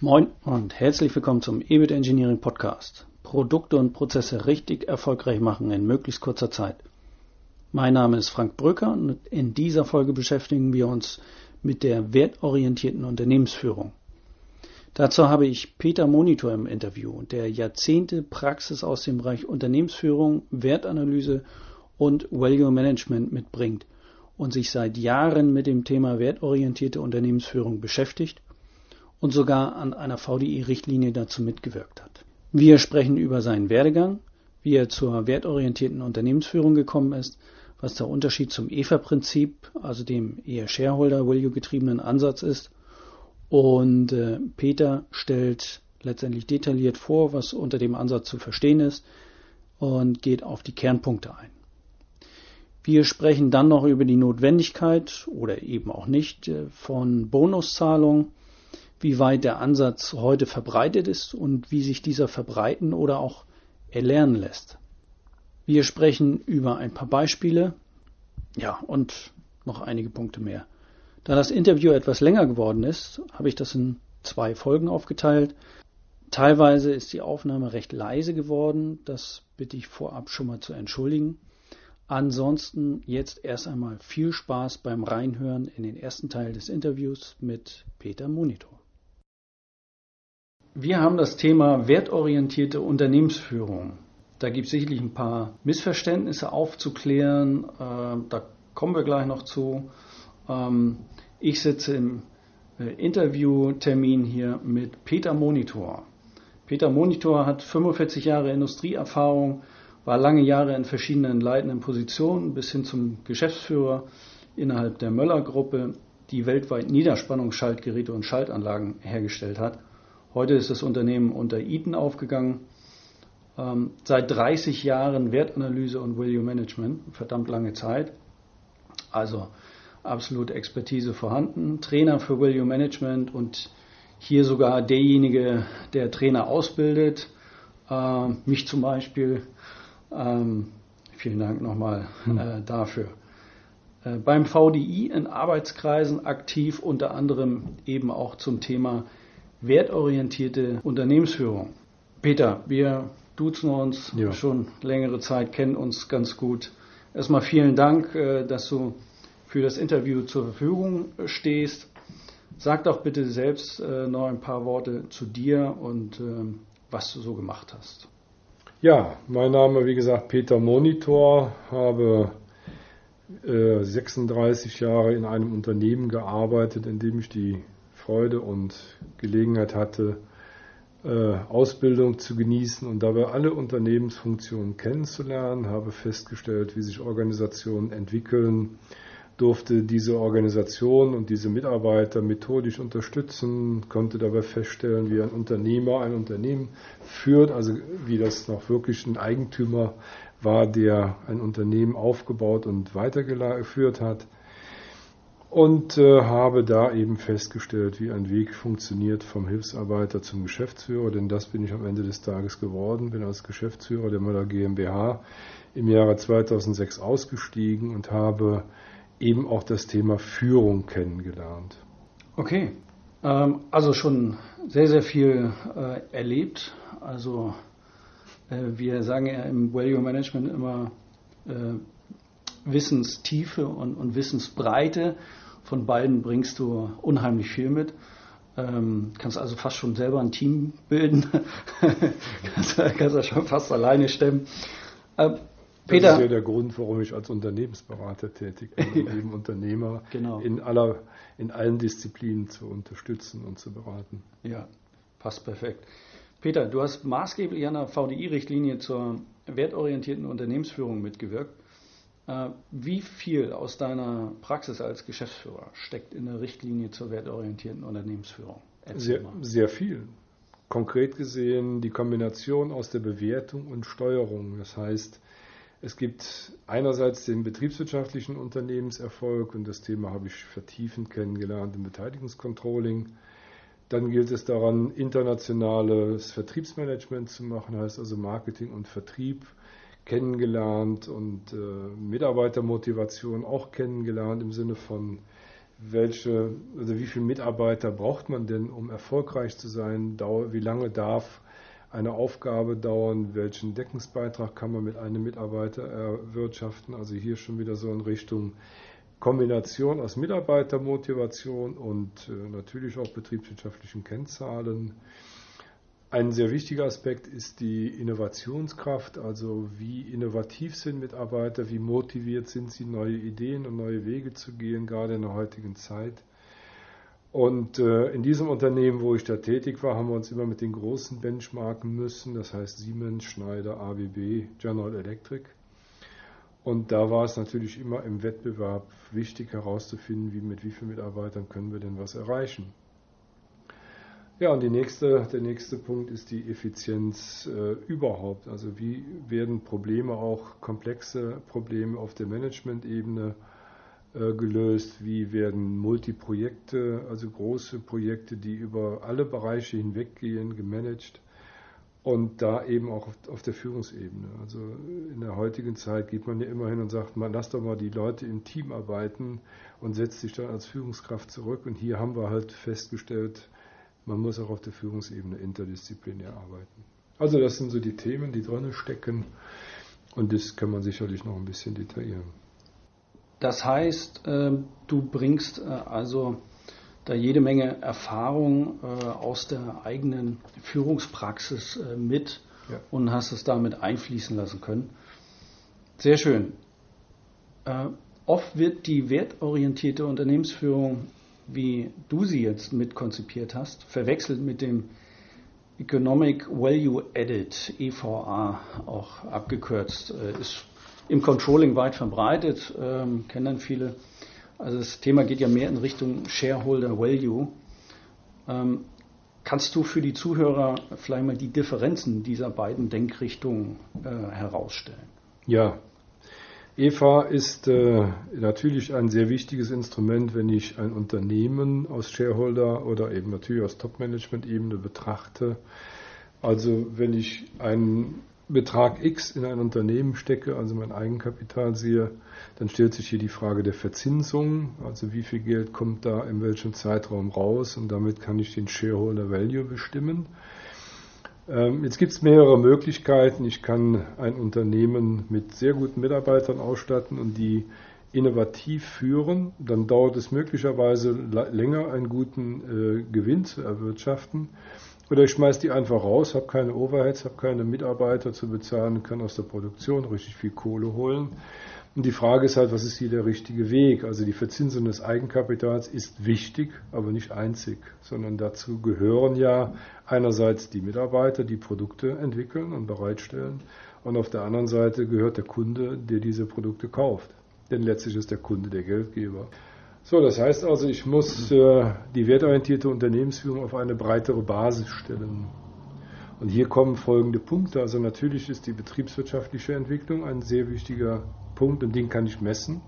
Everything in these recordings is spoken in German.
Moin und herzlich willkommen zum EBIT Engineering Podcast. Produkte und Prozesse richtig erfolgreich machen in möglichst kurzer Zeit. Mein Name ist Frank Brücker und in dieser Folge beschäftigen wir uns mit der wertorientierten Unternehmensführung. Dazu habe ich Peter Monitor im Interview, der Jahrzehnte Praxis aus dem Bereich Unternehmensführung, Wertanalyse und Value Management mitbringt und sich seit Jahren mit dem Thema wertorientierte Unternehmensführung beschäftigt und sogar an einer VDI-Richtlinie dazu mitgewirkt hat. Wir sprechen über seinen Werdegang, wie er zur wertorientierten Unternehmensführung gekommen ist, was der Unterschied zum EFA-Prinzip, also dem eher Shareholder-Value-getriebenen Ansatz ist. Und äh, Peter stellt letztendlich detailliert vor, was unter dem Ansatz zu verstehen ist und geht auf die Kernpunkte ein. Wir sprechen dann noch über die Notwendigkeit oder eben auch nicht äh, von Bonuszahlungen wie weit der Ansatz heute verbreitet ist und wie sich dieser verbreiten oder auch erlernen lässt. Wir sprechen über ein paar Beispiele, ja, und noch einige Punkte mehr. Da das Interview etwas länger geworden ist, habe ich das in zwei Folgen aufgeteilt. Teilweise ist die Aufnahme recht leise geworden, das bitte ich vorab schon mal zu entschuldigen. Ansonsten jetzt erst einmal viel Spaß beim Reinhören in den ersten Teil des Interviews mit Peter Monitor. Wir haben das Thema wertorientierte Unternehmensführung. Da gibt es sicherlich ein paar Missverständnisse aufzuklären. Äh, da kommen wir gleich noch zu. Ähm, ich sitze im äh, Interviewtermin hier mit Peter Monitor. Peter Monitor hat 45 Jahre Industrieerfahrung, war lange Jahre in verschiedenen leitenden Positionen bis hin zum Geschäftsführer innerhalb der Möller Gruppe, die weltweit Niederspannungsschaltgeräte und Schaltanlagen hergestellt hat. Heute ist das Unternehmen unter Eaton aufgegangen. Ähm, seit 30 Jahren Wertanalyse und Value Management, verdammt lange Zeit. Also absolut Expertise vorhanden. Trainer für Value Management und hier sogar derjenige, der Trainer ausbildet. Äh, mich zum Beispiel. Ähm, vielen Dank nochmal hm. äh, dafür. Äh, beim VDI in Arbeitskreisen aktiv, unter anderem eben auch zum Thema wertorientierte Unternehmensführung. Peter, wir duzen uns ja. schon längere Zeit, kennen uns ganz gut. Erstmal vielen Dank, äh, dass du für das Interview zur Verfügung stehst. Sag doch bitte selbst äh, noch ein paar Worte zu dir und ähm, was du so gemacht hast. Ja, mein Name, wie gesagt, Peter Monitor, habe 36 äh, Jahre in einem Unternehmen gearbeitet, in dem ich die Freude und Gelegenheit hatte, äh, Ausbildung zu genießen und dabei alle Unternehmensfunktionen kennenzulernen, habe festgestellt, wie sich Organisationen entwickeln, durfte diese Organisation und diese Mitarbeiter methodisch unterstützen, konnte dabei feststellen, wie ein Unternehmer ein Unternehmen führt, also wie das noch wirklich ein Eigentümer war, der ein Unternehmen aufgebaut und weitergeführt hat und äh, habe da eben festgestellt, wie ein Weg funktioniert vom Hilfsarbeiter zum Geschäftsführer, denn das bin ich am Ende des Tages geworden, bin als Geschäftsführer der Möller GmbH im Jahre 2006 ausgestiegen und habe eben auch das Thema Führung kennengelernt. Okay, ähm, also schon sehr, sehr viel äh, erlebt. Also äh, wir sagen ja im Value Management immer äh, Wissenstiefe und, und Wissensbreite. Von beiden bringst du unheimlich viel mit. Ähm, kannst also fast schon selber ein Team bilden. kannst, kannst das schon fast alleine stemmen. Äh, Peter, das ist ja der Grund, warum ich als Unternehmensberater tätig bin, um eben Unternehmer genau. in, aller, in allen Disziplinen zu unterstützen und zu beraten. Ja, passt perfekt. Peter, du hast maßgeblich an der VDI-Richtlinie zur wertorientierten Unternehmensführung mitgewirkt. Äh, wie viel aus deiner Praxis als Geschäftsführer steckt in der Richtlinie zur wertorientierten Unternehmensführung? Sehr, sehr, viel. Konkret gesehen die Kombination aus der Bewertung und Steuerung. Das heißt, es gibt einerseits den betriebswirtschaftlichen Unternehmenserfolg und das Thema habe ich vertiefend kennengelernt im Beteiligungscontrolling. Dann gilt es daran, internationales Vertriebsmanagement zu machen, heißt also Marketing und Vertrieb kennengelernt und äh, Mitarbeitermotivation auch kennengelernt im Sinne von, welche, also wie viele Mitarbeiter braucht man denn, um erfolgreich zu sein? Wie lange darf eine Aufgabe dauern? Welchen Deckungsbeitrag kann man mit einem Mitarbeiter erwirtschaften? Also hier schon wieder so in Richtung Kombination aus Mitarbeitermotivation und äh, natürlich auch betriebswirtschaftlichen Kennzahlen. Ein sehr wichtiger Aspekt ist die Innovationskraft, also wie innovativ sind Mitarbeiter, wie motiviert sind sie, neue Ideen und neue Wege zu gehen, gerade in der heutigen Zeit. Und äh, in diesem Unternehmen, wo ich da tätig war, haben wir uns immer mit den großen benchmarken müssen, das heißt Siemens, Schneider, ABB, General Electric. Und da war es natürlich immer im Wettbewerb wichtig herauszufinden, wie mit wie vielen Mitarbeitern können wir denn was erreichen. Ja, und nächste, der nächste Punkt ist die Effizienz äh, überhaupt. Also wie werden Probleme, auch komplexe Probleme auf der Management-Ebene äh, gelöst? Wie werden Multiprojekte, also große Projekte, die über alle Bereiche hinweggehen, gemanagt? Und da eben auch auf, auf, der Führungsebene. Also in der heutigen Zeit geht man ja immer hin und sagt, man lass doch mal die Leute im Team arbeiten und setzt sich dann als Führungskraft zurück. Und hier haben wir halt festgestellt, man muss auch auf der Führungsebene interdisziplinär arbeiten. Also das sind so die Themen, die drin stecken und das kann man sicherlich noch ein bisschen detaillieren. Das heißt, ähm, du bringst äh, also da jede Menge Erfahrung äh, aus der eigenen Führungspraxis äh, mit ja. und hast es damit einfließen lassen können. Sehr schön. Oft wird die wertorientierte Unternehmensführung wie du sie jetzt mitkonzipiert hast, verwechselt mit dem Economic Value Added, EVA auch abgekürzt, äh, ist im Controlling weit verbreitet, ähm, kennen viele. Also das Thema geht ja mehr in Richtung Shareholder Value. Ähm, kannst du für die Zuhörer vielleicht mal die Differenzen dieser beiden Denkrichtungen äh, herausstellen? Ja, EVA ist äh, natürlich ein sehr wichtiges Instrument, wenn ich ein Unternehmen aus Shareholder oder eben natürlich aus Top-Management-Ebene betrachte. Also wenn ich einen Betrag X in ein Unternehmen stecke, also mein Eigenkapital sehe, dann stellt sich hier die Frage der Verzinsung, also wie viel Geld kommt da in welchem Zeitraum raus und damit kann ich den Shareholder Value bestimmen. Ähm, jetzt gibt es mehrere Möglichkeiten. Ich kann ein Unternehmen mit sehr guten Mitarbeitern ausstatten und die innovativ führen. Dann dauert es möglicherweise länger, einen guten äh, Gewinn zu erwirtschaften. Oder ich schmeiße die einfach raus, habe keine Overheads, habe keine Mitarbeiter zu bezahlen, kann aus der Produktion richtig viel Kohle holen. Und die Frage ist halt, was ist hier der richtige Weg? Also die Verzinsung des Eigenkapitals ist wichtig, aber nicht einzig, sondern dazu gehören ja einerseits die Mitarbeiter, die Produkte entwickeln und bereitstellen, und auf der anderen Seite gehört der Kunde, der diese Produkte kauft. Denn letztlich ist der Kunde der Geldgeber. So, das heißt also, ich muss äh, die wertorientierte Unternehmensführung auf eine breitere Basis stellen. Und hier kommen folgende Punkte. Also natürlich ist die betriebswirtschaftliche Entwicklung ein sehr wichtiger Punkt und den kann ich messen.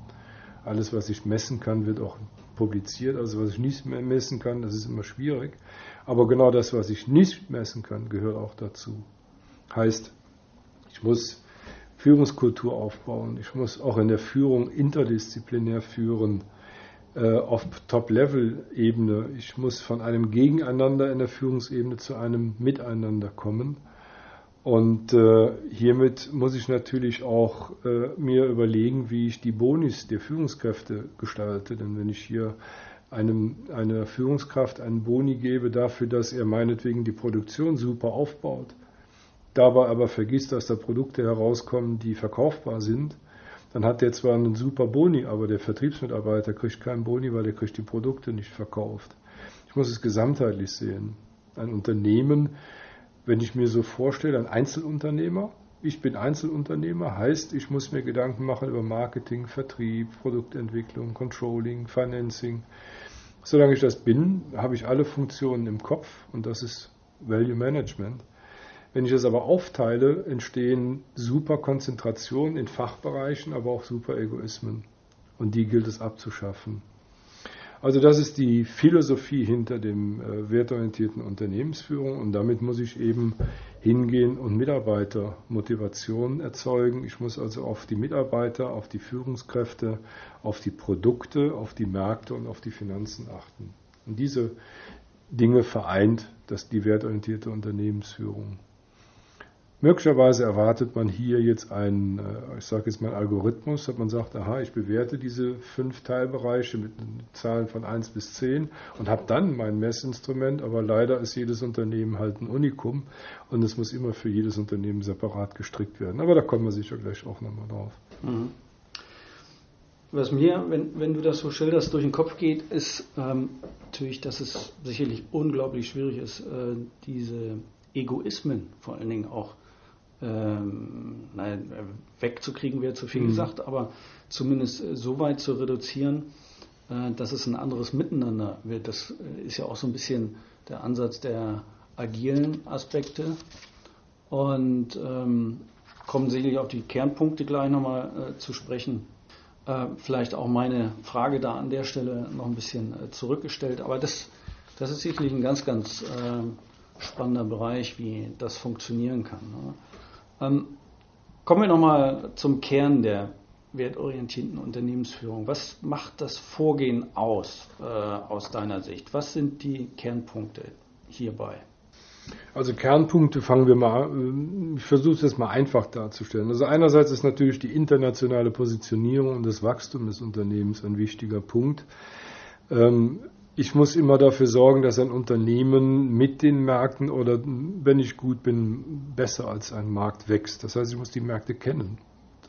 Alles, was ich messen kann, wird auch publiziert. Also was ich nicht mehr messen kann, das ist immer schwierig. Aber genau das, was ich nicht messen kann, gehört auch dazu. Heißt, ich muss Führungskultur aufbauen. Ich muss auch in der Führung interdisziplinär führen äh, auf Top-Level-Ebene. Ich muss von einem Gegeneinander in der Führungsebene zu einem Miteinander kommen. Und äh, hiermit muss ich natürlich auch äh, mir überlegen, wie ich die Bonis der Führungskräfte gestalte. Denn wenn ich hier einem, einer Führungskraft einen Boni gebe dafür, dass er meinetwegen die Produktion super aufbaut, dabei aber vergisst, dass da Produkte herauskommen, die verkaufbar sind, dann hat der zwar einen super Boni, aber der Vertriebsmitarbeiter kriegt keinen Boni, weil er kriegt die Produkte nicht verkauft. Ich muss es gesamtheitlich sehen. Ein Unternehmen wenn ich mir so vorstelle, ein Einzelunternehmer, ich bin Einzelunternehmer, heißt, ich muss mir Gedanken machen über Marketing, Vertrieb, Produktentwicklung, Controlling, Financing. Solange ich das bin, habe ich alle Funktionen im Kopf und das ist Value Management. Wenn ich das aber aufteile, entstehen super Konzentrationen in Fachbereichen, aber auch super Egoismen. Und die gilt es abzuschaffen. Also das ist die Philosophie hinter dem äh, wertorientierten Unternehmensführung und damit muss ich eben hingehen und Mitarbeitermotivation erzeugen. Ich muss also auf die Mitarbeiter, auf die Führungskräfte, auf die Produkte, auf die Märkte und auf die Finanzen achten. Und diese Dinge vereint das die wertorientierte Unternehmensführung. Möglicherweise erwartet man hier jetzt einen, äh, ich sage jetzt mal Algorithmus, dass man sagt, aha, ich bewerte diese fünf Teilbereiche mit Zahlen von 1 bis 10 und habe dann mein Messinstrument, aber leider ist jedes Unternehmen halt ein Unikum und es muss immer für jedes Unternehmen separat gestrickt werden. Aber da kommen wir sicher gleich auch nochmal drauf. Mhm. Was mir, wenn, wenn du das so schilderst, durch den Kopf geht, ist ähm, natürlich, dass es sicherlich unglaublich schwierig ist, äh, diese Egoismen vor allen Dingen auch ähm, nein, wegzukriegen wäre zu viel mhm. gesagt, aber zumindest so weit zu reduzieren, äh, dass es ein anderes Miteinander wird. Das äh, ist ja auch so ein bisschen der Ansatz der agilen Aspekte und ähm, kommen sicherlich auf die Kernpunkte gleich nochmal äh, zu sprechen. Äh, vielleicht auch meine Frage da an der Stelle noch ein bisschen äh, zurückgestellt, aber das, das ist sicherlich ein ganz, ganz äh, spannender Bereich, wie das funktionieren kann. Ne? Ähm, kommen wir nochmal zum Kern der wertorientierten Unternehmensführung. Was macht das Vorgehen aus, äh, aus deiner Sicht? Was sind die Kernpunkte hierbei? Also Kernpunkte fangen wir mal, äh, ich versuche es jetzt mal einfach darzustellen. Also einerseits ist natürlich die internationale Positionierung und das Wachstum des Unternehmens ein wichtiger Punkt. Ähm, ich muss immer dafür sorgen, dass ein Unternehmen mit den Märkten oder wenn ich gut bin, besser als ein Markt wächst. Das heißt, ich muss die Märkte kennen.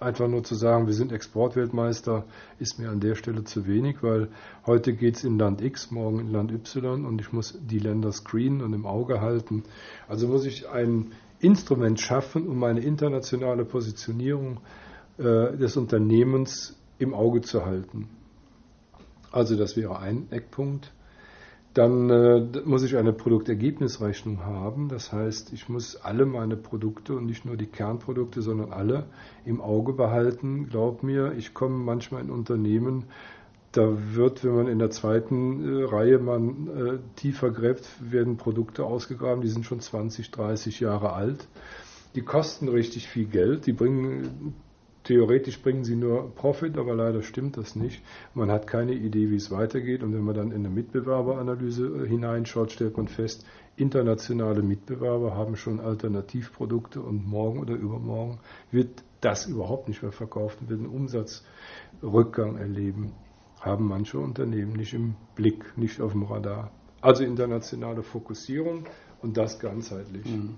Einfach nur zu sagen, wir sind Exportweltmeister, ist mir an der Stelle zu wenig, weil heute geht es in Land X, morgen in Land Y und ich muss die Länder screenen und im Auge halten. Also muss ich ein Instrument schaffen, um meine internationale Positionierung äh, des Unternehmens im Auge zu halten. Also das wäre ein Eckpunkt. Dann äh, muss ich eine Produktergebnisrechnung haben. Das heißt, ich muss alle meine Produkte und nicht nur die Kernprodukte, sondern alle im Auge behalten. Glaub mir, ich komme manchmal in Unternehmen, da wird, wenn man in der zweiten äh, Reihe man äh, tiefer gräbt, werden Produkte ausgegraben, die sind schon 20, 30 Jahre alt. Die kosten richtig viel Geld, die bringen Theoretisch bringen sie nur Profit, aber leider stimmt das nicht. Man hat keine Idee, wie es weitergeht. Und wenn man dann in eine Mitbewerberanalyse äh, hineinschaut, stellt man fest, internationale Mitbewerber haben schon Alternativprodukte und morgen oder übermorgen wird das überhaupt nicht mehr verkauft und wird einen Umsatzrückgang erleben. Haben manche Unternehmen nicht im Blick, nicht auf dem Radar. Also internationale Fokussierung und das ganzheitlich. Mhm.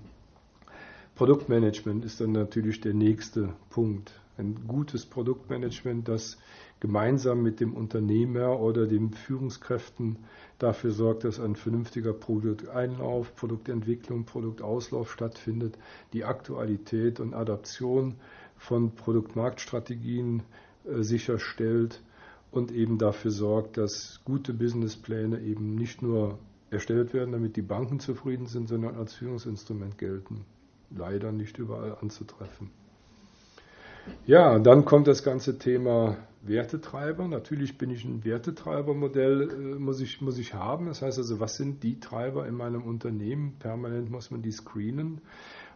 Produktmanagement ist dann natürlich der nächste Punkt ein gutes Produktmanagement, das gemeinsam mit dem Unternehmer oder den Führungskräften dafür sorgt, dass ein vernünftiger Produkteinlauf, Produktentwicklung, Produktauslauf stattfindet, die Aktualität und Adaption von Produktmarktstrategien äh, sicherstellt und eben dafür sorgt, dass gute Businesspläne eben nicht nur erstellt werden, damit die Banken zufrieden sind, sondern als Führungsinstrument gelten. Leider nicht überall anzutreffen. Ja, dann kommt das ganze Thema Wertetreiber. Natürlich bin ich ein Wertetreibermodell, äh, muss, ich, muss ich haben. Das heißt also, was sind die Treiber in meinem Unternehmen? Permanent muss man die screenen.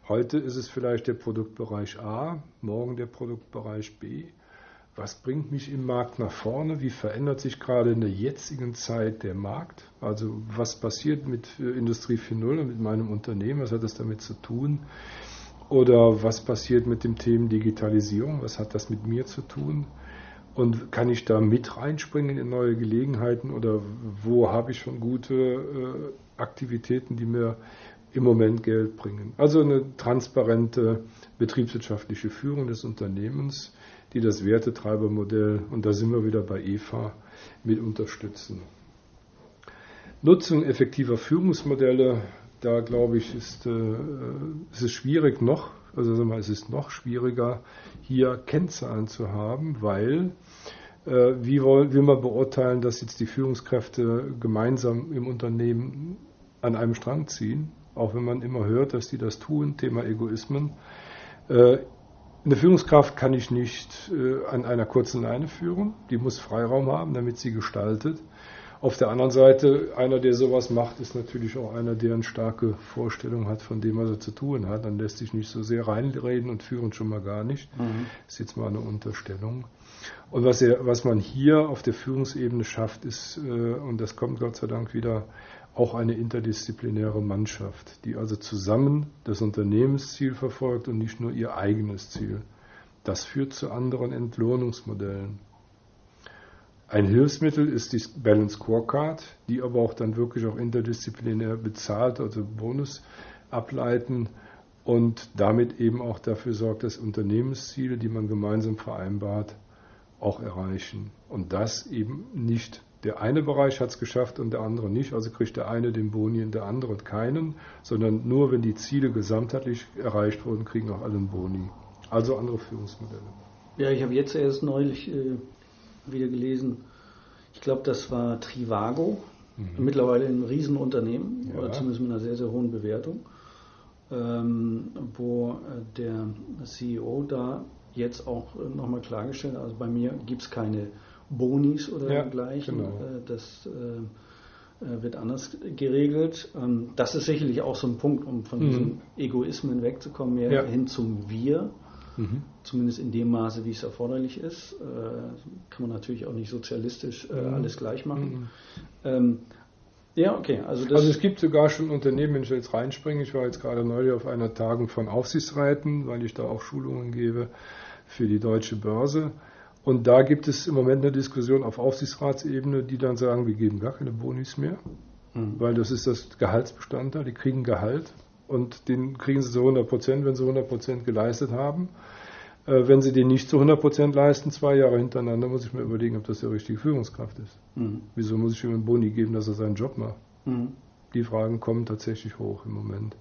Heute ist es vielleicht der Produktbereich A, morgen der Produktbereich B. Was bringt mich im Markt nach vorne? Wie verändert sich gerade in der jetzigen Zeit der Markt? Also was passiert mit äh, Industrie 4.0 und mit meinem Unternehmen? Was hat das damit zu tun? Oder was passiert mit dem Thema Digitalisierung? Was hat das mit mir zu tun? Und kann ich da mit reinspringen in neue Gelegenheiten oder wo habe ich schon gute äh, Aktivitäten, die mir im Moment Geld bringen? Also eine transparente betriebswirtschaftliche Führung des Unternehmens, die das Wertetreibermodell, und da sind wir wieder bei EVA, mit unterstützen. Nutzung effektiver Führungsmodelle da glaube ich, ist, äh, ist es schwierig noch, also sagen wir, es ist noch schwieriger, hier Kennzahlen zu haben, weil äh, wie will, will man beurteilen, dass jetzt die Führungskräfte gemeinsam im Unternehmen an einem Strang ziehen, auch wenn man immer hört, dass die das tun, Thema Egoismen. Äh, eine Führungskraft kann ich nicht äh, an einer kurzen Leine führen, die muss Freiraum haben, damit sie gestaltet. Auf der anderen Seite, einer, der sowas macht, ist natürlich auch einer, der eine starke Vorstellung hat von dem, was er zu tun hat. Dann lässt sich nicht so sehr reinreden und führen schon mal gar nicht. Mhm. Das ist jetzt mal eine Unterstellung. Und was, er, was man hier auf der Führungsebene schafft, ist, äh, und das kommt Gott sei Dank wieder, auch eine interdisziplinäre Mannschaft, die also zusammen das Unternehmensziel verfolgt und nicht nur ihr eigenes Ziel. Das führt zu anderen Entlohnungsmodellen. Ein Hilfsmittel ist die Balance Scorecard, die aber auch dann wirklich auch interdisziplinär bezahlt, also Bonus ableiten und damit eben auch dafür sorgt, dass Unternehmensziele, die man gemeinsam vereinbart, auch erreichen. Und das eben nicht der eine Bereich hat es geschafft und der andere nicht, also kriegt der eine den Boni und der andere keinen, sondern nur wenn die Ziele gesamtheitlich erreicht wurden, kriegen auch alle einen Boni. Also andere Führungsmodelle. Ja, ich habe jetzt erst neulich äh, wieder gelesen, ich glaube, das war Trivago, mhm. mittlerweile ein Riesenunternehmen, ja. oder zumindest mit einer sehr, sehr hohen Bewertung, ähm, wo äh, der CEO da jetzt auch äh, nochmal klargestellt, also bei mir gibt es keine Bonis oder ja, dergleichen, genau. äh, das äh, wird anders geregelt. Ähm, das ist sicherlich auch so ein Punkt, um von mhm. diesen Egoismen wegzukommen, mehr ja. hin zum Wir. Mhm. Zumindest in dem Maße, wie es erforderlich ist. Äh, kann man natürlich auch nicht sozialistisch äh, mhm. alles gleich machen. Mhm. Ähm, ja, okay. Also, also, es gibt sogar schon Unternehmen, wenn ich jetzt reinspringe. Ich war jetzt gerade neulich auf einer Tagung von Aufsichtsräten, weil ich da auch Schulungen gebe für die deutsche Börse. Und da gibt es im Moment eine Diskussion auf Aufsichtsratsebene, die dann sagen, wir geben gar keine Bonis mehr, mhm. weil das ist das Gehaltsbestandteil. Die kriegen Gehalt und den kriegen sie zu 100 Prozent, wenn sie 100 Prozent geleistet haben. Äh, wenn sie den nicht zu 100 Prozent leisten, zwei Jahre hintereinander, muss ich mir überlegen, ob das die richtige Führungskraft ist. Mhm. Wieso muss ich ihm einen Boni geben, dass er seinen Job macht? Mhm. Die Fragen kommen tatsächlich hoch im Moment.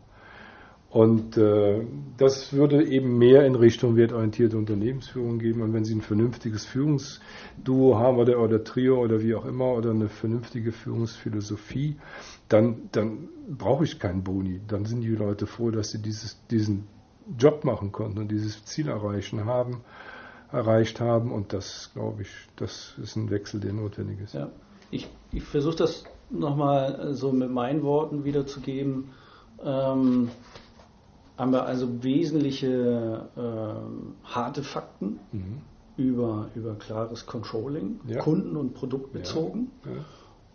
Und äh, das würde eben mehr in Richtung wertorientierte Unternehmensführung geben. Und wenn Sie ein vernünftiges Führungsduo haben oder, oder Trio oder wie auch immer oder eine vernünftige Führungsphilosophie, dann, dann brauche ich keinen Boni. Dann sind die Leute froh, dass sie dieses, diesen Job machen konnten und dieses Ziel erreichen haben, erreicht haben. Und das, glaube ich, das ist ein Wechsel, der notwendig ist. Ja. Ich, ich versuche das nochmal so mit meinen Worten wiederzugeben. Ähm, haben wir also wesentliche äh, harte Fakten mhm. über, über klares Controlling, ja. Kunden- und Produktbezogen. Ja. Ja.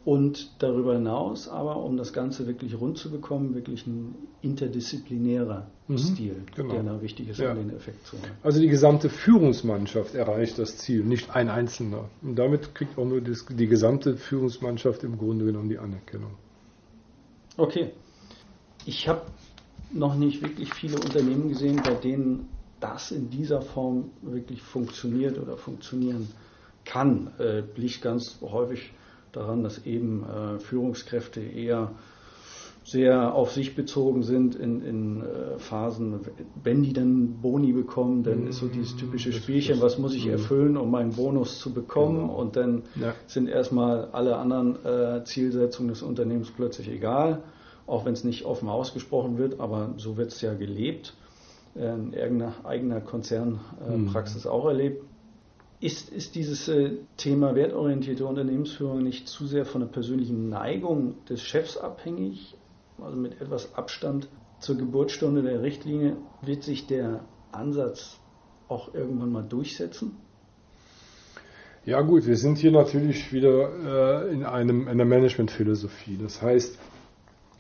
Und darüber hinaus aber, um das Ganze wirklich rund zu bekommen, wirklich ein interdisziplinärer mhm, Stil, genau. der da wichtig ist, um den Effekt zu haben. Also die gesamte Führungsmannschaft erreicht das Ziel, nicht ein Einzelner. Und damit kriegt auch nur das, die gesamte Führungsmannschaft im Grunde genommen die Anerkennung. Okay. Ich habe noch nicht wirklich viele Unternehmen gesehen, bei denen das in dieser Form wirklich funktioniert oder funktionieren kann. Äh, liegt ganz häufig daran, dass eben äh, Führungskräfte eher sehr auf sich bezogen sind in, in äh, Phasen, wenn die dann Boni bekommen, dann ist so dieses typische Spielchen, was muss ich mhm. erfüllen, um meinen Bonus zu bekommen genau. und dann ja. sind erstmal alle anderen äh, Zielsetzungen des Unternehmens plötzlich egal auch wenn es nicht offen ausgesprochen wird, aber so wird es ja gelebt, in irgendeiner eigener Konzernpraxis mhm. auch erlebt. Ist, ist dieses äh, Thema wertorientierte Unternehmensführung nicht zu sehr von der persönlichen Neigung des Chefs abhängig? Also mit etwas Abstand zur Geburtsstunde der Richtlinie wird sich der Ansatz auch irgendwann mal durchsetzen? Ja gut, wir sind hier natürlich wieder äh, in, einem, in einer Managementphilosophie. Das heißt,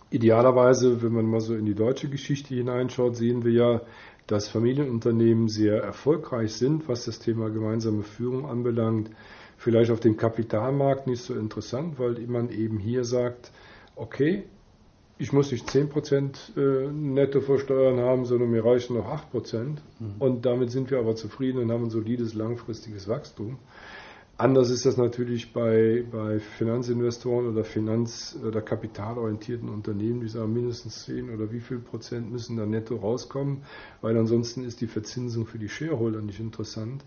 Idealerweise, wenn man mal so in die deutsche Geschichte hineinschaut, sehen wir ja, dass Familienunternehmen sehr erfolgreich sind, was das Thema gemeinsame Führung anbelangt. Vielleicht auf dem Kapitalmarkt nicht so interessant, weil man eben hier sagt, okay, ich muss nicht 10% äh, netto versteuern haben, sondern mir reichen noch 8%. Mhm. Und damit sind wir aber zufrieden und haben ein solides langfristiges Wachstum. Anders ist das natürlich bei, bei Finanzinvestoren oder Finanz- oder kapitalorientierten Unternehmen, die sagen, mindestens 10 oder wie viel Prozent müssen da netto rauskommen, weil ansonsten ist die Verzinsung für die Shareholder nicht interessant.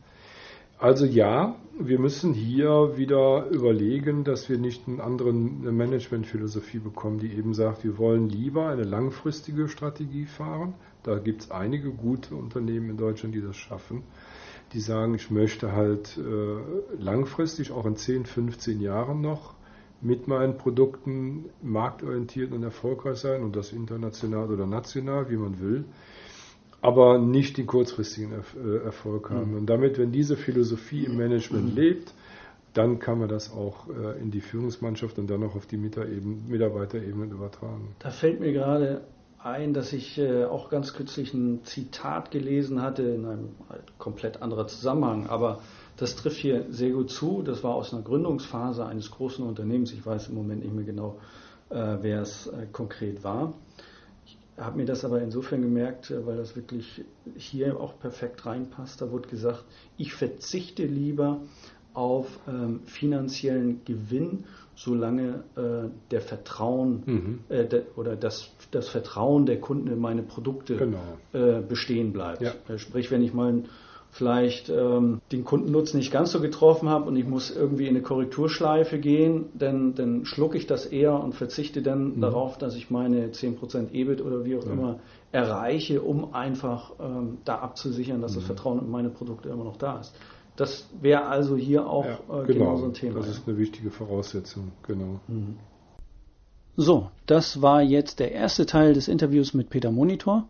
Also ja, wir müssen hier wieder überlegen, dass wir nicht einen anderen Managementphilosophie bekommen, die eben sagt, wir wollen lieber eine langfristige Strategie fahren. Da gibt es einige gute Unternehmen in Deutschland, die das schaffen die sagen, ich möchte halt äh, langfristig, auch in 10, 15 Jahren noch, mit meinen Produkten marktorientiert und erfolgreich sein und das international oder national, wie man will, aber nicht den kurzfristigen äh, Erfolg haben. Mhm. Und damit, wenn diese Philosophie im Management mhm. lebt, dann kann man das auch äh, in die Führungsmannschaft und dann auch auf die Mitarbeiterebene übertragen. Da fällt mir gerade ein, dass ich äh, auch ganz kürzlich ein Zitat gelesen hatte in einem halt komplett anderer Zusammenhang, aber das trifft hier sehr gut zu. Das war aus einer Gründungsphase eines großen Unternehmens. Ich weiß im Moment nicht mehr genau, äh, wer es äh, konkret war. Ich habe mir das aber insofern gemerkt, äh, weil das wirklich hier auch perfekt reinpasst. Da wurde gesagt, ich verzichte lieber auf ähm, finanziellen Gewinn, solange äh, der Vertrauen mhm. äh, de, oder das, das Vertrauen der Kunden in meine Produkte genau. äh, bestehen bleibt. Ja. Äh, sprich, wenn ich mal vielleicht ähm, den Kundennutzen nicht ganz so getroffen habe und ich muss irgendwie in eine Korrekturschleife gehen, dann, dann schlucke ich das eher und verzichte dann mhm. darauf, dass ich meine 10% EBIT oder wie auch ja. immer erreiche, um einfach ähm, da abzusichern, dass mhm. das Vertrauen in meine Produkte immer noch da ist. Das wäre also hier auch ja, äh, genau, genau so ein Thema. Das ist eine wichtige Voraussetzung, genau. Mhm. So, das war jetzt der erste Teil des Interviews mit Peter Monitor.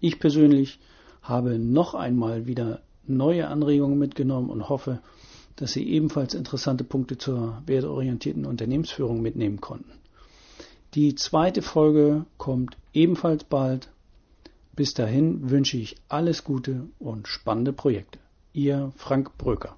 Ich persönlich habe noch einmal wieder neue Anregungen mitgenommen und hoffe, dass Sie ebenfalls interessante Punkte zur werteorientierten Unternehmensführung mitnehmen konnten. Die zweite Folge kommt ebenfalls bald. Bis dahin wünsche ich alles Gute und spannende Projekte. Ihr Frank Bröker.